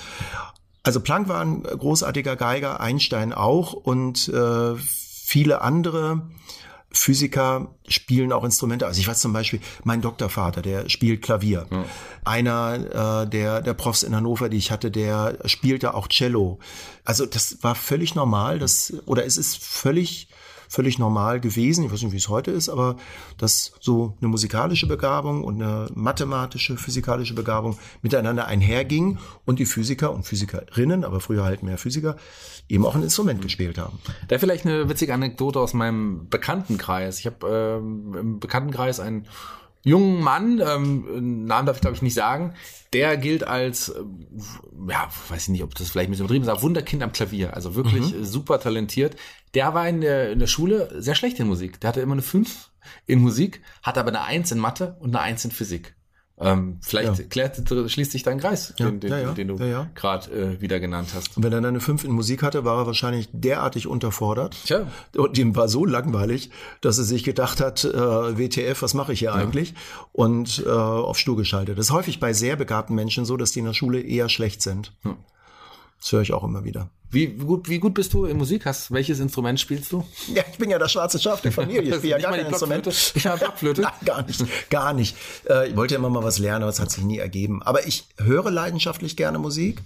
Also Planck war ein großartiger Geiger, Einstein auch und äh, viele andere Physiker spielen auch Instrumente. Also ich weiß zum Beispiel, mein Doktorvater, der spielt Klavier. Ja. Einer äh, der, der Profs in Hannover, die ich hatte, der spielte auch Cello. Also das war völlig normal, das, oder es ist völlig völlig normal gewesen. Ich weiß nicht, wie es heute ist, aber dass so eine musikalische Begabung und eine mathematische, physikalische Begabung miteinander einherging und die Physiker und Physikerinnen, aber früher halt mehr Physiker, eben auch ein Instrument gespielt haben. Da vielleicht eine witzige Anekdote aus meinem Bekanntenkreis. Ich habe ähm, im Bekanntenkreis einen jungen Mann, ähm, Namen darf ich glaube ich nicht sagen, der gilt als, äh, ja, weiß ich nicht, ob das vielleicht ein bisschen übertrieben ist, aber Wunderkind am Klavier, also wirklich mhm. super talentiert. Der war in der, in der Schule sehr schlecht in Musik. Der hatte immer eine 5 in Musik, hatte aber eine 1 in Mathe und eine 1 in Physik. Ähm, vielleicht ja. klärt, schließt sich dein Kreis, ja, den, den, ja, den du gerade äh, wieder genannt hast. Und wenn er dann eine 5 in Musik hatte, war er wahrscheinlich derartig unterfordert. Tja. Und ihm war so langweilig, dass er sich gedacht hat, äh, WTF, was mache ich hier eigentlich? Und äh, auf Stuhl geschaltet. Das ist häufig bei sehr begabten Menschen so, dass die in der Schule eher schlecht sind. Das höre ich auch immer wieder. Wie gut, wie gut bist du in Musik? Hast, welches Instrument spielst du? Ja, ich bin ja das schwarze Schaf der Familie. Ich spiele ja gar kein Instrument. Ich habe Blockflöte. Nein, gar nicht, gar nicht. Äh, ich wollte ja immer mal was lernen, aber es hat sich nie ergeben. Aber ich höre leidenschaftlich gerne Musik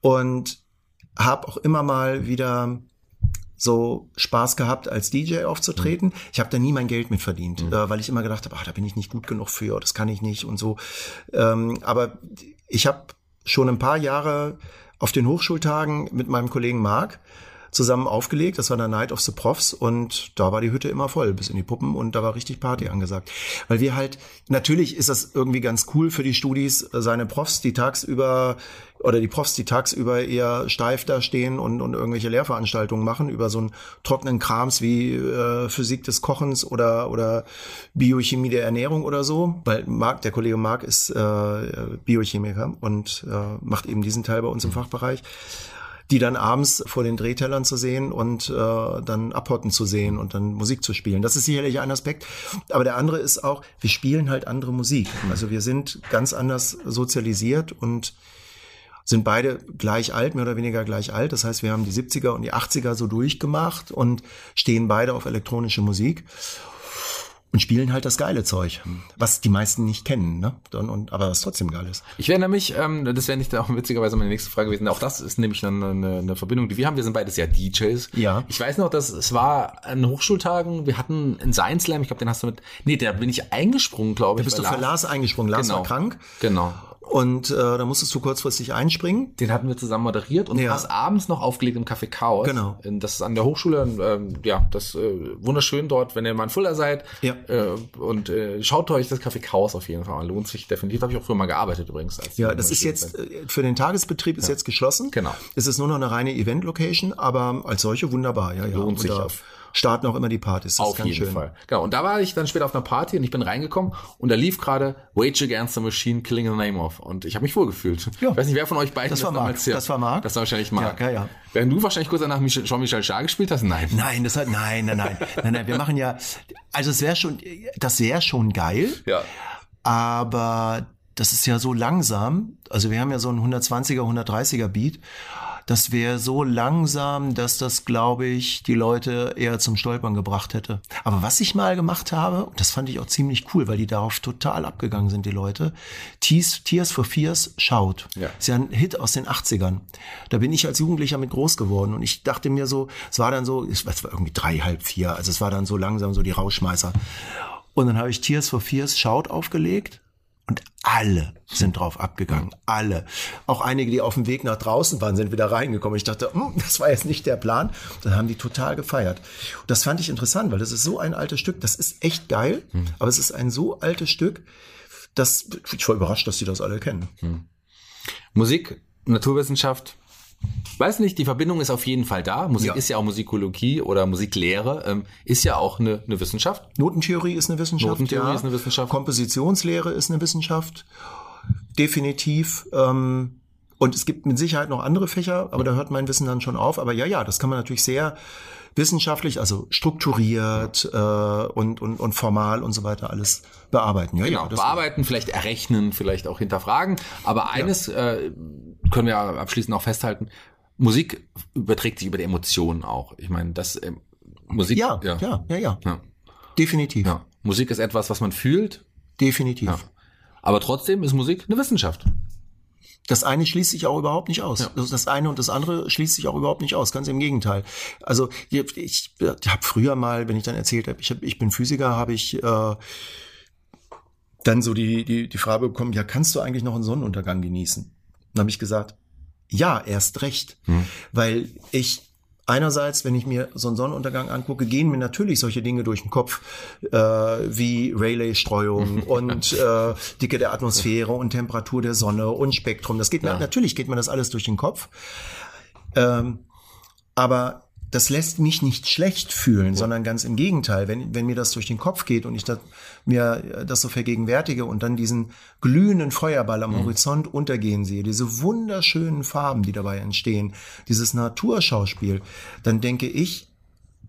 und habe auch immer mal wieder so Spaß gehabt, als DJ aufzutreten. Mhm. Ich habe da nie mein Geld mit verdient, mhm. äh, weil ich immer gedacht habe, ach, da bin ich nicht gut genug für, das kann ich nicht und so. Ähm, aber ich habe schon ein paar Jahre auf den Hochschultagen mit meinem Kollegen Marc zusammen aufgelegt. Das war der Night of the Profs und da war die Hütte immer voll bis in die Puppen und da war richtig Party angesagt. Weil wir halt, natürlich ist das irgendwie ganz cool für die Studis, seine Profs, die tagsüber oder die Profs, die tagsüber eher steif da stehen und, und irgendwelche Lehrveranstaltungen machen über so einen trockenen Krams wie äh, Physik des Kochens oder, oder Biochemie der Ernährung oder so. Weil Marc, der Kollege Marc ist äh, Biochemiker und äh, macht eben diesen Teil bei uns im Fachbereich die dann abends vor den Drehtellern zu sehen und äh, dann abhotten zu sehen und dann Musik zu spielen. Das ist sicherlich ein Aspekt. Aber der andere ist auch, wir spielen halt andere Musik. Also wir sind ganz anders sozialisiert und sind beide gleich alt, mehr oder weniger gleich alt. Das heißt, wir haben die 70er und die 80er so durchgemacht und stehen beide auf elektronische Musik und spielen halt das geile Zeug, was die meisten nicht kennen, ne? Und, und, aber was trotzdem geil ist. Ich wäre nämlich, ähm, das wäre nicht auch witzigerweise meine nächste Frage gewesen, auch das ist nämlich eine, eine, eine Verbindung, die wir haben. Wir sind beides ja DJs. Ja. Ich weiß noch, dass es war an Hochschultagen, wir hatten einen Science Slam, ich glaube, den hast du mit, nee, da bin ich eingesprungen, glaube ich. Da bist du für Lars eingesprungen, Lars genau. war krank. Genau. Und äh, da musstest du kurzfristig einspringen. Den hatten wir zusammen moderiert und ja. hast abends noch aufgelegt im Café Chaos. Genau. Das ist an der Hochschule, ähm, ja, das äh, wunderschön dort, wenn ihr mal in Fuller seid. Ja. Äh, und äh, schaut euch das Café Chaos auf jeden Fall an. Lohnt sich definitiv. Habe ich auch früher mal gearbeitet übrigens. ja, das ist jetzt, bin. Äh, für den Tagesbetrieb ist ja. jetzt geschlossen. Genau. Es ist nur noch eine reine Event-Location, aber als solche wunderbar. Ja, ja. Lohnt sich auf starten auch immer die Partys. Das Auf jeden schön. Fall. Genau. Und da war ich dann später auf einer Party und ich bin reingekommen und da lief gerade Rage Against the Machine Killing the Name of. Und ich habe mich wohlgefühlt. Ja. Ich weiß nicht, wer von euch beiden das war Marc. Damals, ja, das war Marc. Das war wahrscheinlich Marc. Ja, ja, ja. Während du wahrscheinlich kurz danach Jean-Michel Jarre gespielt hast? Nein. Nein, das hat, nein, nein, nein, nein, nein. Wir machen ja, also es wäre schon, das wäre schon geil. Ja. Aber das ist ja so langsam. Also wir haben ja so einen 120er, 130er Beat das wäre so langsam, dass das, glaube ich, die Leute eher zum Stolpern gebracht hätte. Aber was ich mal gemacht habe, und das fand ich auch ziemlich cool, weil die darauf total abgegangen sind, die Leute, Tears, Tears for Fears schaut. Ja. Ist ja ein Hit aus den 80ern. Da bin ich als Jugendlicher mit groß geworden und ich dachte mir so, es war dann so, es war irgendwie drei, halb vier, also es war dann so langsam so die Rauschmeißer. Und dann habe ich Tears for Fears schaut aufgelegt Und alle sind drauf abgegangen. Alle. Auch einige, die auf dem Weg nach draußen waren, sind wieder reingekommen. Ich dachte, hm, das war jetzt nicht der Plan. Dann haben die total gefeiert. Und das fand ich interessant, weil das ist so ein altes Stück. Das ist echt geil. Hm. Aber es ist ein so altes Stück, dass ich war überrascht, dass die das alle kennen. Hm. Musik, Naturwissenschaft, Weiß nicht, die Verbindung ist auf jeden Fall da. Musik ja. ist ja auch Musikologie oder Musiklehre, ähm, ist ja auch eine, eine Wissenschaft. Notentheorie ist eine Wissenschaft. Notentheorie ja. ist eine Wissenschaft. Kompositionslehre ist eine Wissenschaft. Definitiv. Ähm, und es gibt mit Sicherheit noch andere Fächer, aber da hört mein Wissen dann schon auf. Aber ja, ja, das kann man natürlich sehr wissenschaftlich, also strukturiert äh, und, und, und formal und so weiter alles bearbeiten. Ja, genau, ja, bearbeiten, vielleicht errechnen, vielleicht auch hinterfragen. Aber eines ja. äh, können wir abschließend auch festhalten, Musik überträgt sich über die Emotionen auch. Ich meine, das äh, Musik. Ja, ja, ja, ja, ja. ja. Definitiv. Ja. Musik ist etwas, was man fühlt. Definitiv. Ja. Aber trotzdem ist Musik eine Wissenschaft. Das eine schließt sich auch überhaupt nicht aus. Ja. Das eine und das andere schließt sich auch überhaupt nicht aus. Ganz im Gegenteil. Also ich, ich habe früher mal, wenn ich dann erzählt habe, ich, hab, ich bin Physiker, habe ich äh, dann so die, die, die Frage bekommen, ja, kannst du eigentlich noch einen Sonnenuntergang genießen? Dann habe ich gesagt, ja, erst recht. Hm. Weil ich einerseits, wenn ich mir so einen Sonnenuntergang angucke, gehen mir natürlich solche Dinge durch den Kopf, äh, wie Rayleigh-Streuung und äh, Dicke der Atmosphäre und Temperatur der Sonne und Spektrum. Das geht mir, natürlich geht mir das alles durch den Kopf. Ähm, aber das lässt mich nicht schlecht fühlen, ja. sondern ganz im Gegenteil. Wenn, wenn mir das durch den Kopf geht und ich das, mir das so vergegenwärtige und dann diesen glühenden Feuerball am mhm. Horizont untergehen sehe, diese wunderschönen Farben, die dabei entstehen, dieses Naturschauspiel, dann denke ich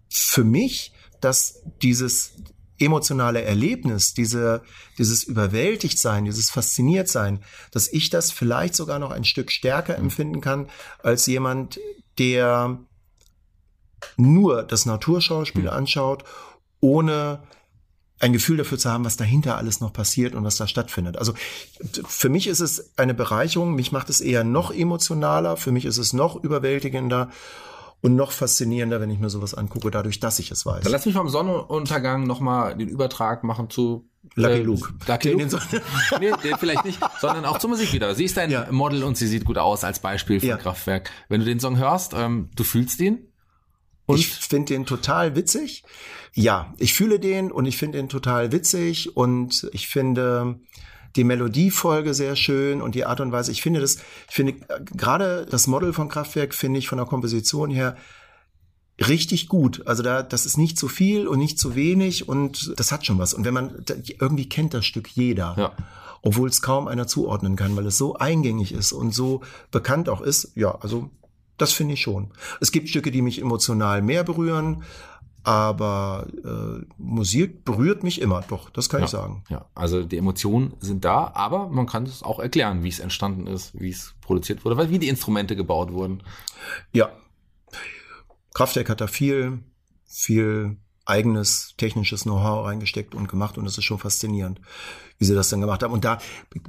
für mich, dass dieses emotionale Erlebnis, diese, dieses Überwältigtsein, dieses Fasziniertsein, dass ich das vielleicht sogar noch ein Stück stärker mhm. empfinden kann als jemand, der nur das Naturschauspiel mhm. anschaut, ohne ein Gefühl dafür zu haben, was dahinter alles noch passiert und was da stattfindet. Also für mich ist es eine Bereicherung, mich macht es eher noch emotionaler, für mich ist es noch überwältigender und noch faszinierender, wenn ich mir sowas angucke, dadurch, dass ich es weiß. Dann lass mich vom Sonnenuntergang nochmal den Übertrag machen zu Lucky äh, Luke. Lucky Luke. nee, den vielleicht nicht, sondern auch zur Musik wieder. Sie ist ein ja. Model und sie sieht gut aus als Beispiel für ja. Kraftwerk. Wenn du den Song hörst, ähm, du fühlst ihn, und? Ich finde den total witzig. Ja, ich fühle den und ich finde den total witzig und ich finde die Melodiefolge sehr schön und die Art und Weise. Ich finde das, ich finde gerade das Model von Kraftwerk finde ich von der Komposition her richtig gut. Also da, das ist nicht zu viel und nicht zu wenig und das hat schon was. Und wenn man, irgendwie kennt das Stück jeder. Ja. Obwohl es kaum einer zuordnen kann, weil es so eingängig ist und so bekannt auch ist. Ja, also das finde ich schon. Es gibt Stücke, die mich emotional mehr berühren, aber äh, Musik berührt mich immer, doch, das kann ja, ich sagen. Ja, also die Emotionen sind da, aber man kann es auch erklären, wie es entstanden ist, wie es produziert wurde, weil wie die Instrumente gebaut wurden. Ja. Kraftwerk hat da viel, viel eigenes technisches Know-how reingesteckt und gemacht und das ist schon faszinierend wie sie das dann gemacht haben. Und da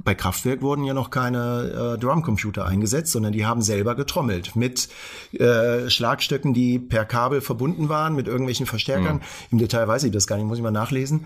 bei Kraftwerk wurden ja noch keine äh, Drumcomputer eingesetzt, sondern die haben selber getrommelt mit äh, Schlagstöcken, die per Kabel verbunden waren mit irgendwelchen Verstärkern. Mhm. Im Detail weiß ich das gar nicht, muss ich mal nachlesen.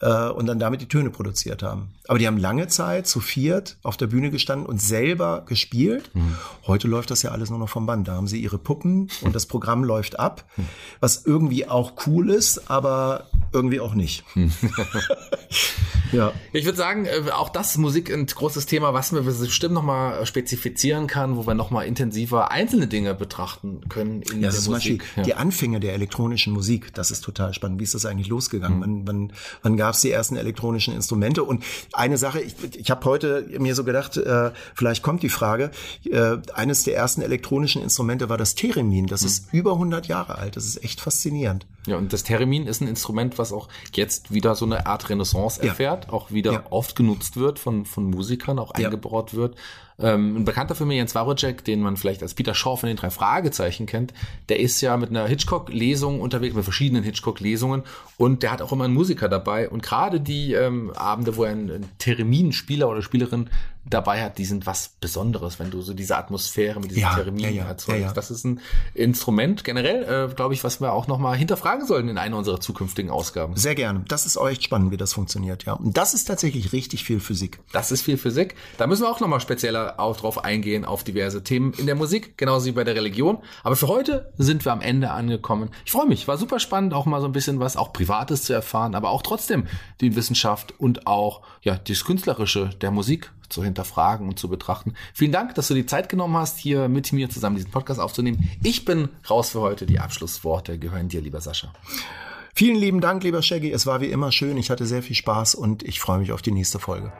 Äh, und dann damit die Töne produziert haben. Aber die haben lange Zeit zu viert auf der Bühne gestanden und selber gespielt. Mhm. Heute läuft das ja alles nur noch vom Band. Da haben sie ihre Puppen und das Programm läuft ab, mhm. was irgendwie auch cool ist, aber irgendwie auch nicht. ja. Ich würde sagen, äh, auch das Musik ein großes Thema, was wir bestimmt nochmal spezifizieren kann, wo wir nochmal intensiver einzelne Dinge betrachten können in ja, der Musik. Beispiel ja. Die Anfänge der elektronischen Musik, das ist total spannend. Wie ist das eigentlich losgegangen? Mhm. Wann, wann, wann gab es die ersten elektronischen Instrumente? Und eine Sache, ich, ich habe heute mir so gedacht, äh, vielleicht kommt die Frage, äh, eines der ersten elektronischen Instrumente war das Theremin. Das mhm. ist über 100 Jahre alt. Das ist echt faszinierend. Ja, und das Theremin ist ein Instrument, was auch jetzt wieder so eine Art Renaissance erfährt, ja. auch wieder ja. oft genutzt wird von, von Musikern, auch eingebaut wird. Ähm, ein bekannter für mich, Jens Wawrczyk, den man vielleicht als Peter Shaw von den drei Fragezeichen kennt, der ist ja mit einer Hitchcock-Lesung unterwegs, mit verschiedenen Hitchcock-Lesungen und der hat auch immer einen Musiker dabei und gerade die ähm, Abende, wo er einen Theremin-Spieler oder Spielerin dabei hat, die sind was Besonderes, wenn du so diese Atmosphäre mit diesem ja, Theremin ja, ja, erzeugst. Ja, Das ist ein Instrument generell, äh, glaube ich, was wir auch nochmal hinterfragen sollten in einer unserer zukünftigen Ausgaben. Ausgaben. Sehr gerne. Das ist auch echt spannend, wie das funktioniert, ja. Und das ist tatsächlich richtig viel Physik. Das ist viel Physik. Da müssen wir auch nochmal spezieller auch drauf eingehen, auf diverse Themen in der Musik, genauso wie bei der Religion. Aber für heute sind wir am Ende angekommen. Ich freue mich, war super spannend, auch mal so ein bisschen was auch Privates zu erfahren, aber auch trotzdem die Wissenschaft und auch ja das Künstlerische der Musik zu hinterfragen und zu betrachten. Vielen Dank, dass du die Zeit genommen hast, hier mit mir zusammen diesen Podcast aufzunehmen. Ich bin raus für heute. Die Abschlussworte gehören dir, lieber Sascha. Vielen lieben Dank, lieber Shaggy. Es war wie immer schön. Ich hatte sehr viel Spaß und ich freue mich auf die nächste Folge.